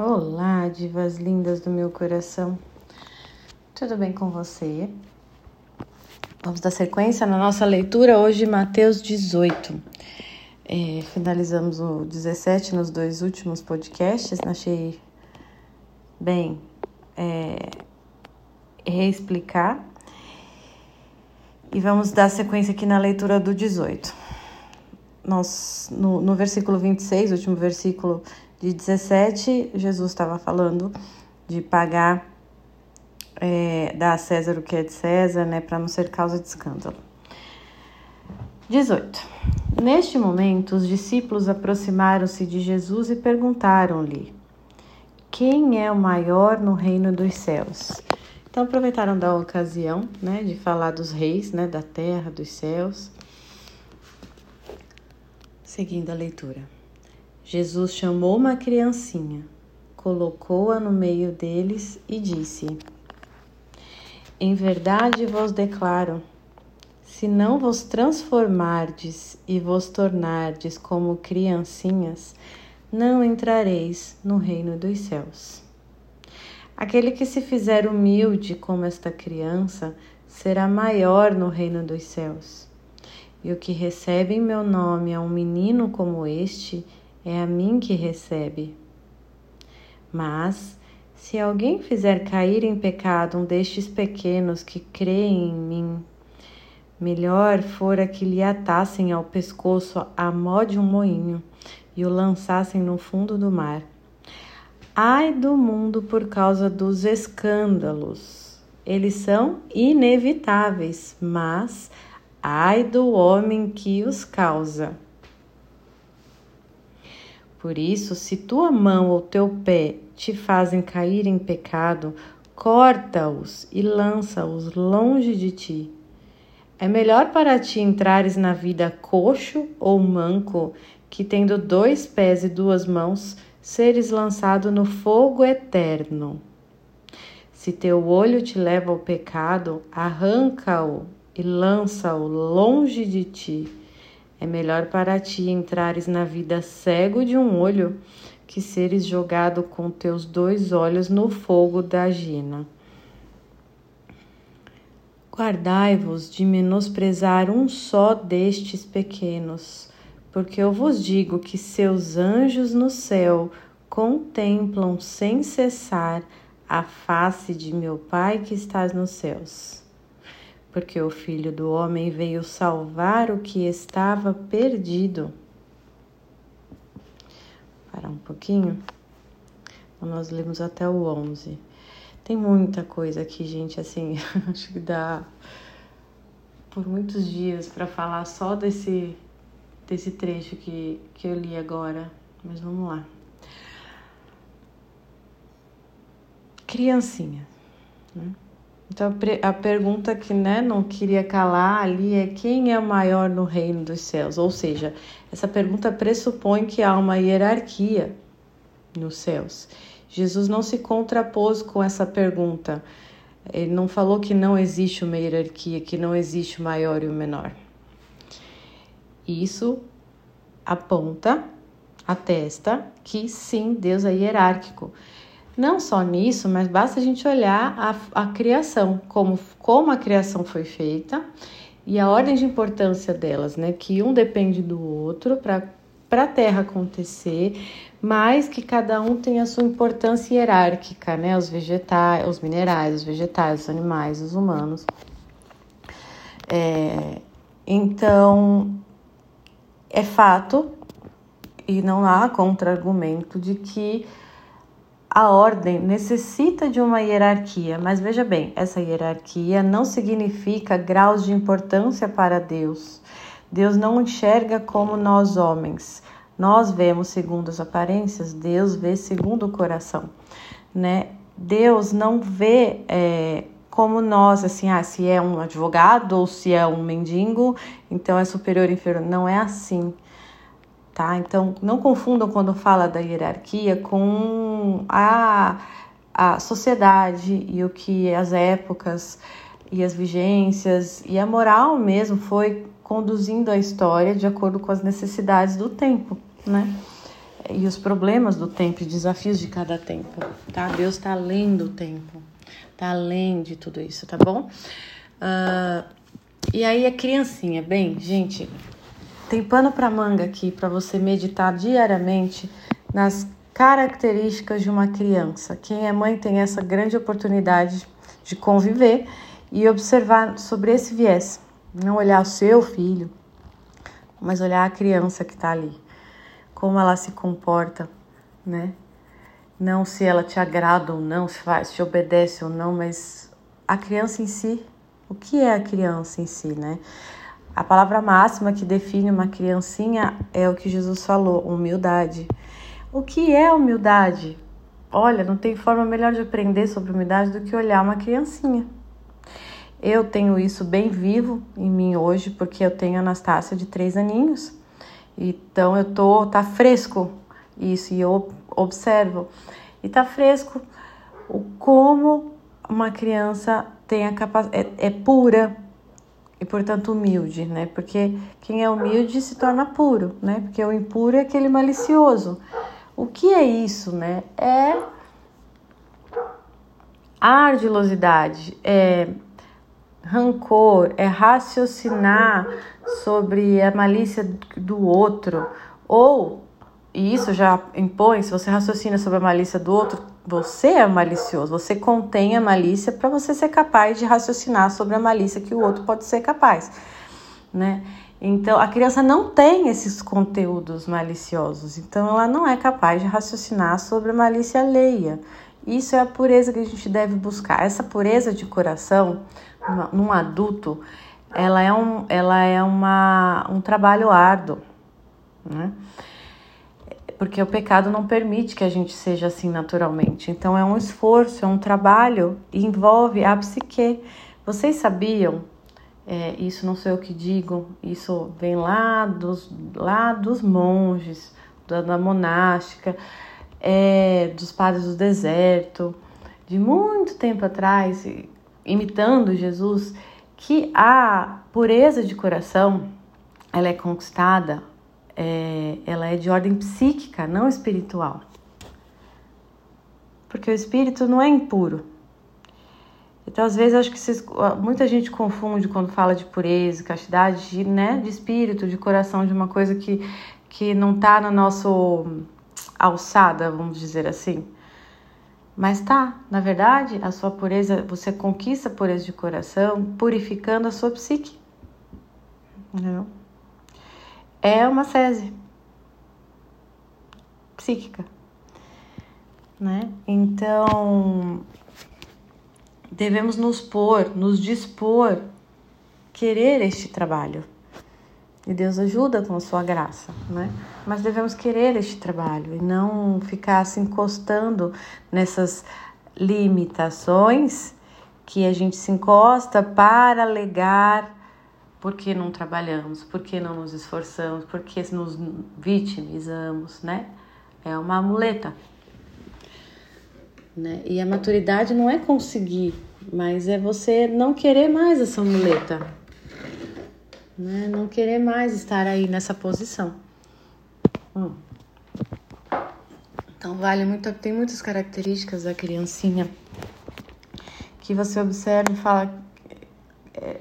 Olá, divas lindas do meu coração. Tudo bem com você? Vamos dar sequência na nossa leitura hoje, Mateus 18. É, finalizamos o 17 nos dois últimos podcasts. Achei bem é, reexplicar. E vamos dar sequência aqui na leitura do 18. Nós, no, no versículo 26, último versículo de 17, Jesus estava falando de pagar, é, dar a César o que é de César, né, para não ser causa de escândalo. 18. Neste momento, os discípulos aproximaram-se de Jesus e perguntaram-lhe: Quem é o maior no reino dos céus? Então aproveitaram da ocasião, né, de falar dos reis, né, da terra, dos céus. Seguindo a leitura. Jesus chamou uma criancinha, colocou-a no meio deles e disse: Em verdade vos declaro, se não vos transformardes e vos tornardes como criancinhas, não entrareis no reino dos céus. Aquele que se fizer humilde como esta criança será maior no reino dos céus. E o que recebe em meu nome a um menino como este, é a mim que recebe. Mas, se alguém fizer cair em pecado um destes pequenos que creem em mim, melhor fora que lhe atassem ao pescoço a mó de um moinho e o lançassem no fundo do mar. Ai do mundo por causa dos escândalos. Eles são inevitáveis, mas ai do homem que os causa. Por isso, se tua mão ou teu pé te fazem cair em pecado, corta-os e lança-os longe de ti. É melhor para ti entrares na vida coxo ou manco, que tendo dois pés e duas mãos, seres lançado no fogo eterno. Se teu olho te leva ao pecado, arranca-o e lança-o longe de ti. É melhor para ti entrares na vida cego de um olho que seres jogado com teus dois olhos no fogo da gina. Guardai-vos de menosprezar um só destes pequenos, porque eu vos digo que seus anjos no céu contemplam sem cessar a face de meu Pai que estás nos céus porque o Filho do Homem veio salvar o que estava perdido. Parar um pouquinho. Então, nós lemos até o 11. Tem muita coisa aqui, gente, assim, acho que dá por muitos dias para falar só desse, desse trecho que, que eu li agora, mas vamos lá. Criancinha, né? Então a pergunta que né, não queria calar ali é quem é maior no reino dos céus? Ou seja, essa pergunta pressupõe que há uma hierarquia nos céus. Jesus não se contrapôs com essa pergunta. Ele não falou que não existe uma hierarquia, que não existe o maior e o menor. Isso aponta, atesta que sim, Deus é hierárquico. Não só nisso, mas basta a gente olhar a, a criação, como, como a criação foi feita e a ordem de importância delas, né? Que um depende do outro para a Terra acontecer, mas que cada um tem a sua importância hierárquica, né? Os vegetais, os minerais, os vegetais, os animais, os humanos. É, então, é fato e não há contra-argumento de que a ordem necessita de uma hierarquia, mas veja bem, essa hierarquia não significa graus de importância para Deus. Deus não enxerga como nós homens. Nós vemos segundo as aparências, Deus vê segundo o coração, né? Deus não vê é, como nós, assim, ah, se é um advogado ou se é um mendigo, então é superior e inferior. Não é assim tá? Então, não confundam quando fala da hierarquia com a, a sociedade e o que as épocas e as vigências e a moral mesmo foi conduzindo a história de acordo com as necessidades do tempo, né? e os problemas do tempo, os desafios de cada tempo, tá? Deus está além do tempo, tá além de tudo isso, tá bom? Uh, e aí a criancinha, bem, gente, tem pano para manga aqui para você meditar diariamente nas características de uma criança. Quem é mãe tem essa grande oportunidade de conviver e observar sobre esse viés. Não olhar o seu filho, mas olhar a criança que está ali. Como ela se comporta, né? Não se ela te agrada ou não, se faz, se obedece ou não, mas a criança em si. O que é a criança em si, né? A palavra máxima que define uma criancinha é o que Jesus falou, humildade. O que é humildade? Olha, não tem forma melhor de aprender sobre humildade do que olhar uma criancinha. Eu tenho isso bem vivo em mim hoje, porque eu tenho Anastácia de três aninhos. Então eu tô, tá fresco isso e eu observo. E tá fresco o como uma criança tem a capacidade, é, é pura, e portanto humilde, né? Porque quem é humilde se torna puro, né? Porque o impuro é aquele malicioso. O que é isso, né? É ardilosidade, é rancor, é raciocinar sobre a malícia do outro, ou, e isso já impõe, se você raciocina sobre a malícia do outro, você é malicioso, você contém a malícia para você ser capaz de raciocinar sobre a malícia que o outro pode ser capaz, né? Então, a criança não tem esses conteúdos maliciosos, então ela não é capaz de raciocinar sobre a malícia alheia. Isso é a pureza que a gente deve buscar. Essa pureza de coração num adulto, ela é um, ela é uma, um trabalho árduo, né? Porque o pecado não permite que a gente seja assim naturalmente. Então é um esforço, é um trabalho e envolve a psique. Vocês sabiam? É, isso não sou eu que digo, isso vem lá dos, lá dos monges, da, da monástica, é, dos padres do deserto, de muito tempo atrás, imitando Jesus, que a pureza de coração ela é conquistada é, ela é de ordem psíquica, não espiritual. Porque o espírito não é impuro. Então, às vezes, acho que muita gente confunde quando fala de pureza, castidade, de, né, de espírito, de coração, de uma coisa que, que não está na nossa alçada, vamos dizer assim. Mas tá, na verdade, a sua pureza, você conquista a pureza de coração purificando a sua psique. Entendeu? É uma sese psíquica, né? Então, devemos nos pôr, nos dispor, querer este trabalho. E Deus ajuda com a sua graça, né? Mas devemos querer este trabalho e não ficar se encostando nessas limitações que a gente se encosta para alegar por que não trabalhamos? Por que não nos esforçamos? Por que nos vitimizamos, né? É uma muleta. Né? E a maturidade não é conseguir, mas é você não querer mais essa muleta. Né? Não querer mais estar aí nessa posição. Hum. Então vale muito, tem muitas características da criancinha que você observa e fala é,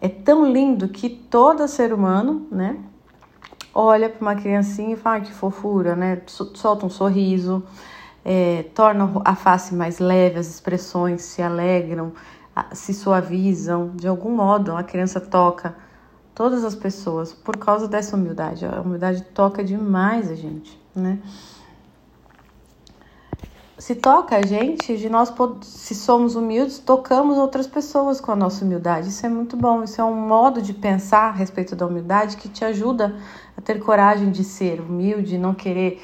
é tão lindo que todo ser humano, né, olha para uma criancinha e fala ah, que fofura, né? Solta um sorriso, é, torna a face mais leve, as expressões se alegram, se suavizam. De algum modo, a criança toca todas as pessoas por causa dessa humildade. A humildade toca demais a gente, né? Se toca a gente, de nós, se somos humildes, tocamos outras pessoas com a nossa humildade. Isso é muito bom. Isso é um modo de pensar a respeito da humildade que te ajuda a ter coragem de ser humilde, não querer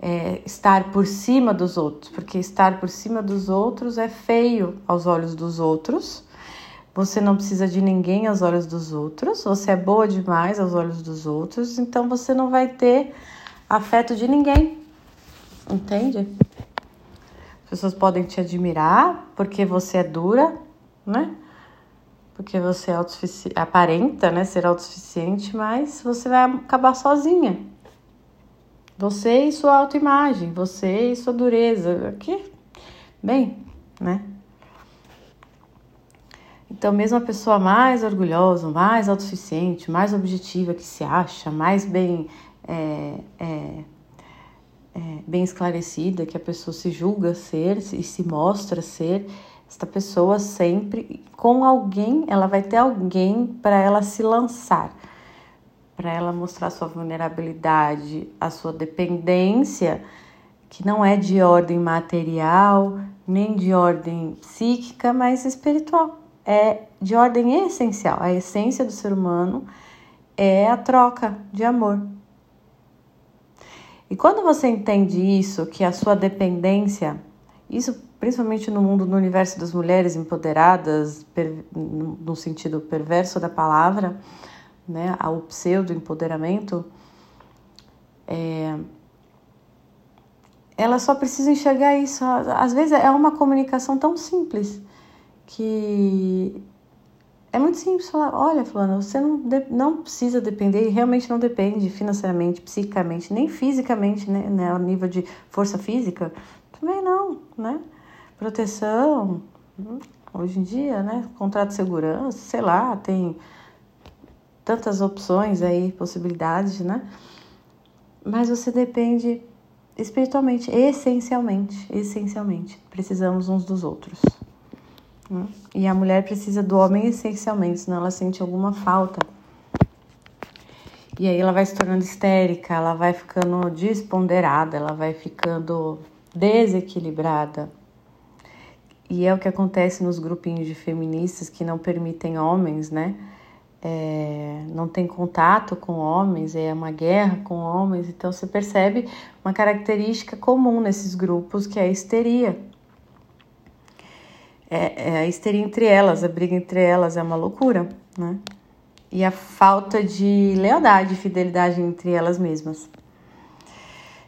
é, estar por cima dos outros, porque estar por cima dos outros é feio aos olhos dos outros. Você não precisa de ninguém aos olhos dos outros, você é boa demais aos olhos dos outros, então você não vai ter afeto de ninguém. Entende? As pessoas podem te admirar porque você é dura, né? Porque você é aparenta, né, ser autossuficiente, mas você vai acabar sozinha. Você e sua autoimagem, você e sua dureza. Aqui, bem, né? Então, mesmo a pessoa mais orgulhosa, mais autossuficiente, mais objetiva que se acha, mais bem, é, é, é, bem esclarecida que a pessoa se julga ser e se mostra ser, esta pessoa sempre, com alguém, ela vai ter alguém para ela se lançar, para ela mostrar sua vulnerabilidade, a sua dependência, que não é de ordem material, nem de ordem psíquica, mas espiritual é de ordem essencial. A essência do ser humano é a troca de amor. E quando você entende isso, que a sua dependência, isso principalmente no mundo, no universo das mulheres empoderadas, per, no sentido perverso da palavra, né, o pseudo-empoderamento, é, ela só precisa enxergar isso. Às vezes é uma comunicação tão simples que é muito simples falar, olha, fulano, você não, não precisa depender, e realmente não depende financeiramente, psicicamente, nem fisicamente, né, né, ao nível de força física, também não, né? Proteção, hum, hoje em dia, né, contrato de segurança, sei lá, tem tantas opções aí, possibilidades, né? Mas você depende espiritualmente, essencialmente, essencialmente, precisamos uns dos outros. Né? E a mulher precisa do homem essencialmente, senão ela sente alguma falta. E aí ela vai se tornando histérica, ela vai ficando desponderada, ela vai ficando desequilibrada. E é o que acontece nos grupinhos de feministas que não permitem homens, né? É, não tem contato com homens, é uma guerra com homens. Então você percebe uma característica comum nesses grupos que é a histeria é, é a histeria entre elas, a briga entre elas é uma loucura, né? E a falta de lealdade e fidelidade entre elas mesmas.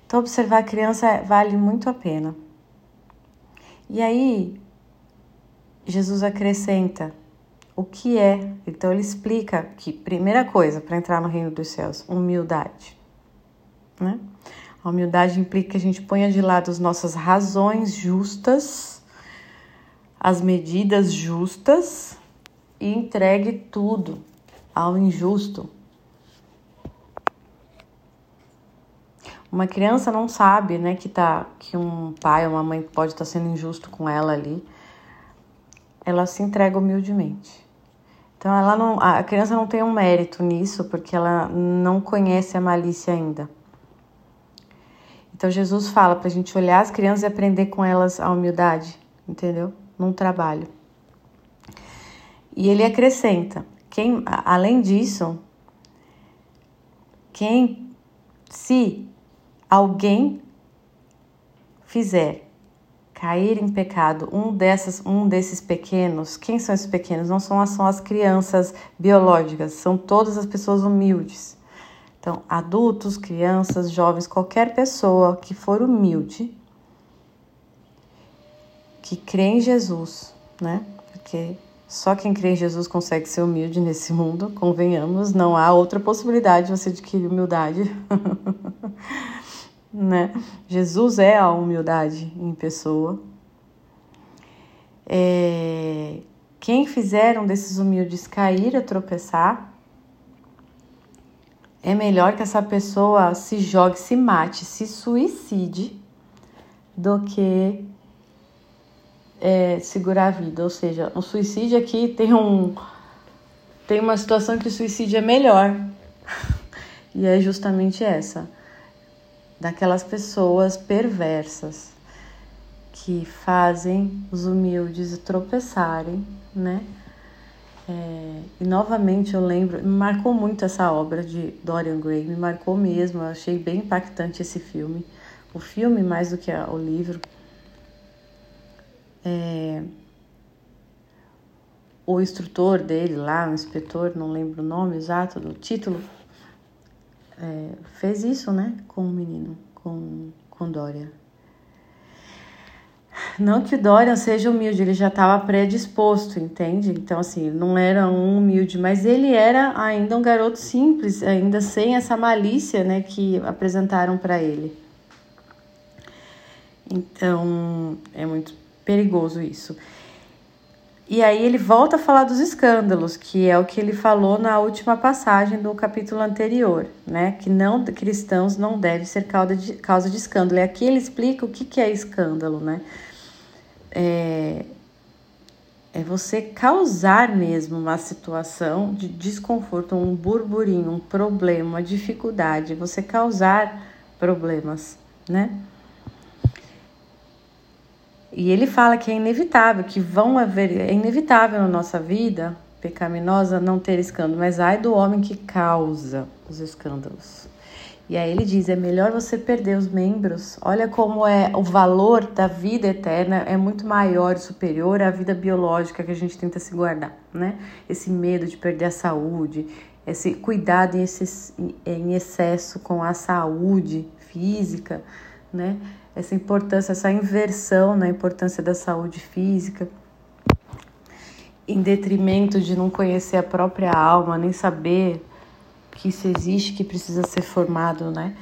Então, observar a criança vale muito a pena. E aí, Jesus acrescenta o que é. Então, ele explica que, primeira coisa, para entrar no reino dos céus, humildade. Né? A humildade implica que a gente ponha de lado as nossas razões justas as medidas justas e entregue tudo ao injusto. Uma criança não sabe, né, que tá que um pai ou uma mãe pode estar tá sendo injusto com ela ali. Ela se entrega humildemente. Então ela não, a criança não tem um mérito nisso porque ela não conhece a malícia ainda. Então Jesus fala para a gente olhar as crianças e aprender com elas a humildade, entendeu? Num trabalho. E ele acrescenta: quem, além disso, quem, se alguém fizer cair em pecado um dessas um desses pequenos, quem são esses pequenos? Não são, são as crianças biológicas, são todas as pessoas humildes. Então, adultos, crianças, jovens, qualquer pessoa que for humilde, que crê em Jesus, né? Porque só quem crê em Jesus consegue ser humilde nesse mundo, convenhamos, não há outra possibilidade de você adquirir humildade. né? Jesus é a humildade em pessoa. É... Quem fizeram desses humildes cair a tropeçar, é melhor que essa pessoa se jogue, se mate, se suicide, do que é, segurar a vida. Ou seja, o suicídio aqui tem um tem uma situação que o suicídio é melhor. e é justamente essa. Daquelas pessoas perversas que fazem os humildes tropeçarem, né? É, e novamente eu lembro, me marcou muito essa obra de Dorian Gray, me marcou mesmo, eu achei bem impactante esse filme. O filme mais do que o livro é, o instrutor dele lá, o inspetor, não lembro o nome exato do título, é, fez isso, né, com o menino, com, com Dória. não que o Dorian seja humilde, ele já estava predisposto, entende? Então, assim, não era um humilde, mas ele era ainda um garoto simples, ainda sem essa malícia, né, que apresentaram para ele. Então, é muito perigoso isso. E aí ele volta a falar dos escândalos, que é o que ele falou na última passagem do capítulo anterior, né? Que não cristãos não devem ser causa de, causa de escândalo. E aqui ele explica o que, que é escândalo, né? É, é você causar mesmo uma situação de desconforto, um burburinho, um problema, uma dificuldade, você causar problemas, né? E ele fala que é inevitável, que vão haver, é inevitável na nossa vida pecaminosa não ter escândalo, mas ai do homem que causa os escândalos. E aí ele diz: é melhor você perder os membros. Olha como é o valor da vida eterna é muito maior e superior à vida biológica que a gente tenta se guardar, né? Esse medo de perder a saúde, esse cuidado em, excesso com a saúde física, né? Essa importância, essa inversão na importância da saúde física, em detrimento de não conhecer a própria alma, nem saber que isso existe, que precisa ser formado, né?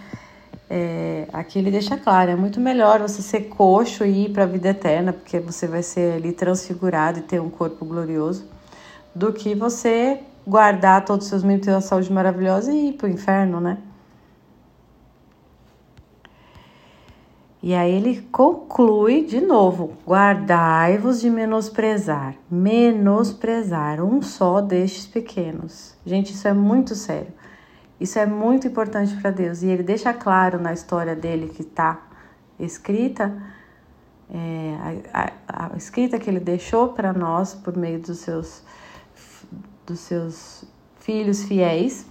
É, aqui ele deixa claro, é muito melhor você ser coxo e ir para a vida eterna, porque você vai ser ali transfigurado e ter um corpo glorioso, do que você guardar todos os seus membros, ter uma saúde maravilhosa e ir para o inferno, né? E aí ele conclui de novo: guardai-vos de menosprezar, menosprezar um só destes pequenos. Gente, isso é muito sério. Isso é muito importante para Deus. E ele deixa claro na história dele que está escrita, é, a, a, a, escrita que ele deixou para nós por meio dos seus, dos seus filhos fiéis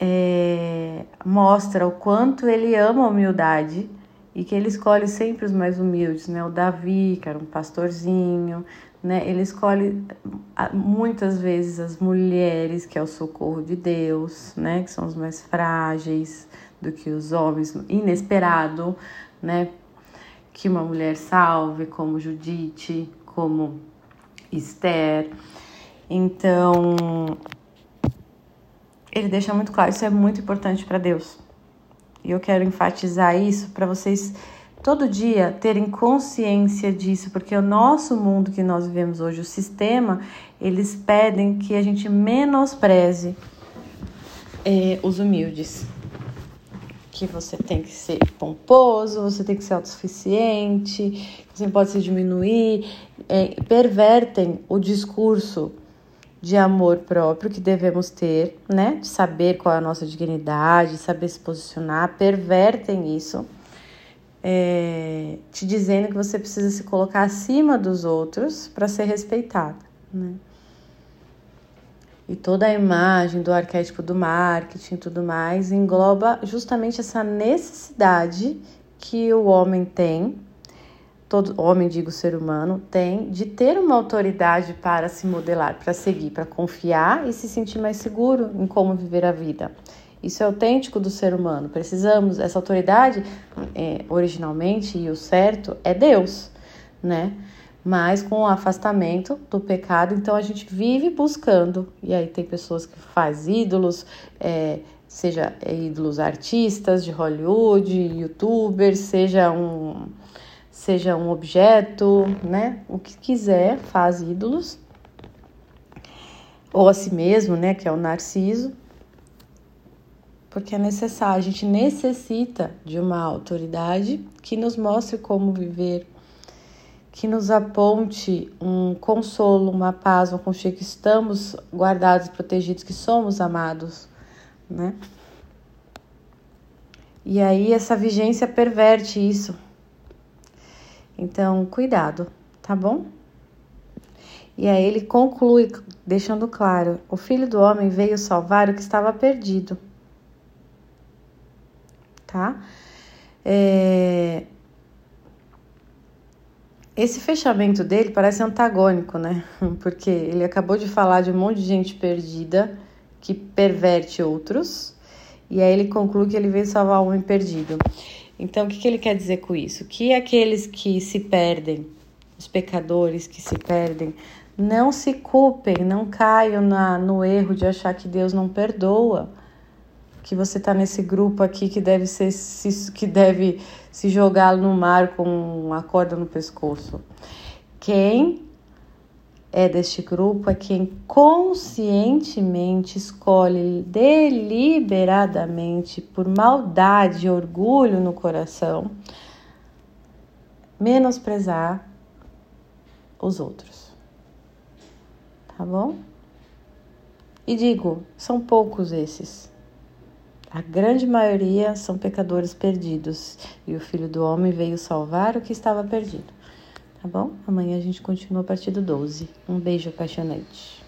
é, mostra o quanto ele ama a humildade e que ele escolhe sempre os mais humildes, né? O Davi, que era um pastorzinho, né? Ele escolhe muitas vezes as mulheres, que é o socorro de Deus, né? Que são os mais frágeis do que os homens, inesperado, né? Que uma mulher salve, como Judite, como Esther. Então, ele deixa muito claro, isso é muito importante para Deus. E eu quero enfatizar isso para vocês todo dia terem consciência disso, porque o nosso mundo que nós vivemos hoje, o sistema, eles pedem que a gente menospreze é, os humildes. Que você tem que ser pomposo, você tem que ser autossuficiente, você pode se diminuir. É, pervertem o discurso de amor próprio que devemos ter, né? De saber qual é a nossa dignidade, saber se posicionar, pervertem isso, é, te dizendo que você precisa se colocar acima dos outros para ser respeitado, né? E toda a imagem do arquétipo do marketing e tudo mais engloba justamente essa necessidade que o homem tem todo homem, digo ser humano, tem de ter uma autoridade para se modelar, para seguir, para confiar e se sentir mais seguro em como viver a vida. Isso é autêntico do ser humano. Precisamos, essa autoridade, é, originalmente, e o certo é Deus, né? Mas com o afastamento do pecado, então a gente vive buscando. E aí tem pessoas que fazem ídolos, é, seja ídolos artistas de Hollywood, youtubers, seja um seja um objeto, né? O que quiser, faz ídolos. Ou a si mesmo, né? Que é o narciso. Porque é necessário, a gente necessita de uma autoridade que nos mostre como viver, que nos aponte um consolo, uma paz, um conchego que estamos guardados, protegidos, que somos amados, né? E aí essa vigência perverte isso, então, cuidado, tá bom? E aí ele conclui, deixando claro: o filho do homem veio salvar o que estava perdido. Tá? É... Esse fechamento dele parece antagônico, né? Porque ele acabou de falar de um monte de gente perdida que perverte outros, e aí ele conclui que ele veio salvar o homem perdido. Então, o que, que ele quer dizer com isso? Que aqueles que se perdem, os pecadores que se perdem, não se culpem, não caiam na, no erro de achar que Deus não perdoa, que você está nesse grupo aqui que deve ser se, que deve se jogar no mar com uma corda no pescoço. Quem é deste grupo é quem conscientemente escolhe deliberadamente, por maldade e orgulho no coração, menosprezar os outros. Tá bom? E digo, são poucos esses. A grande maioria são pecadores perdidos, e o Filho do Homem veio salvar o que estava perdido. Tá bom? Amanhã a gente continua a partir do 12. Um beijo apaixonante.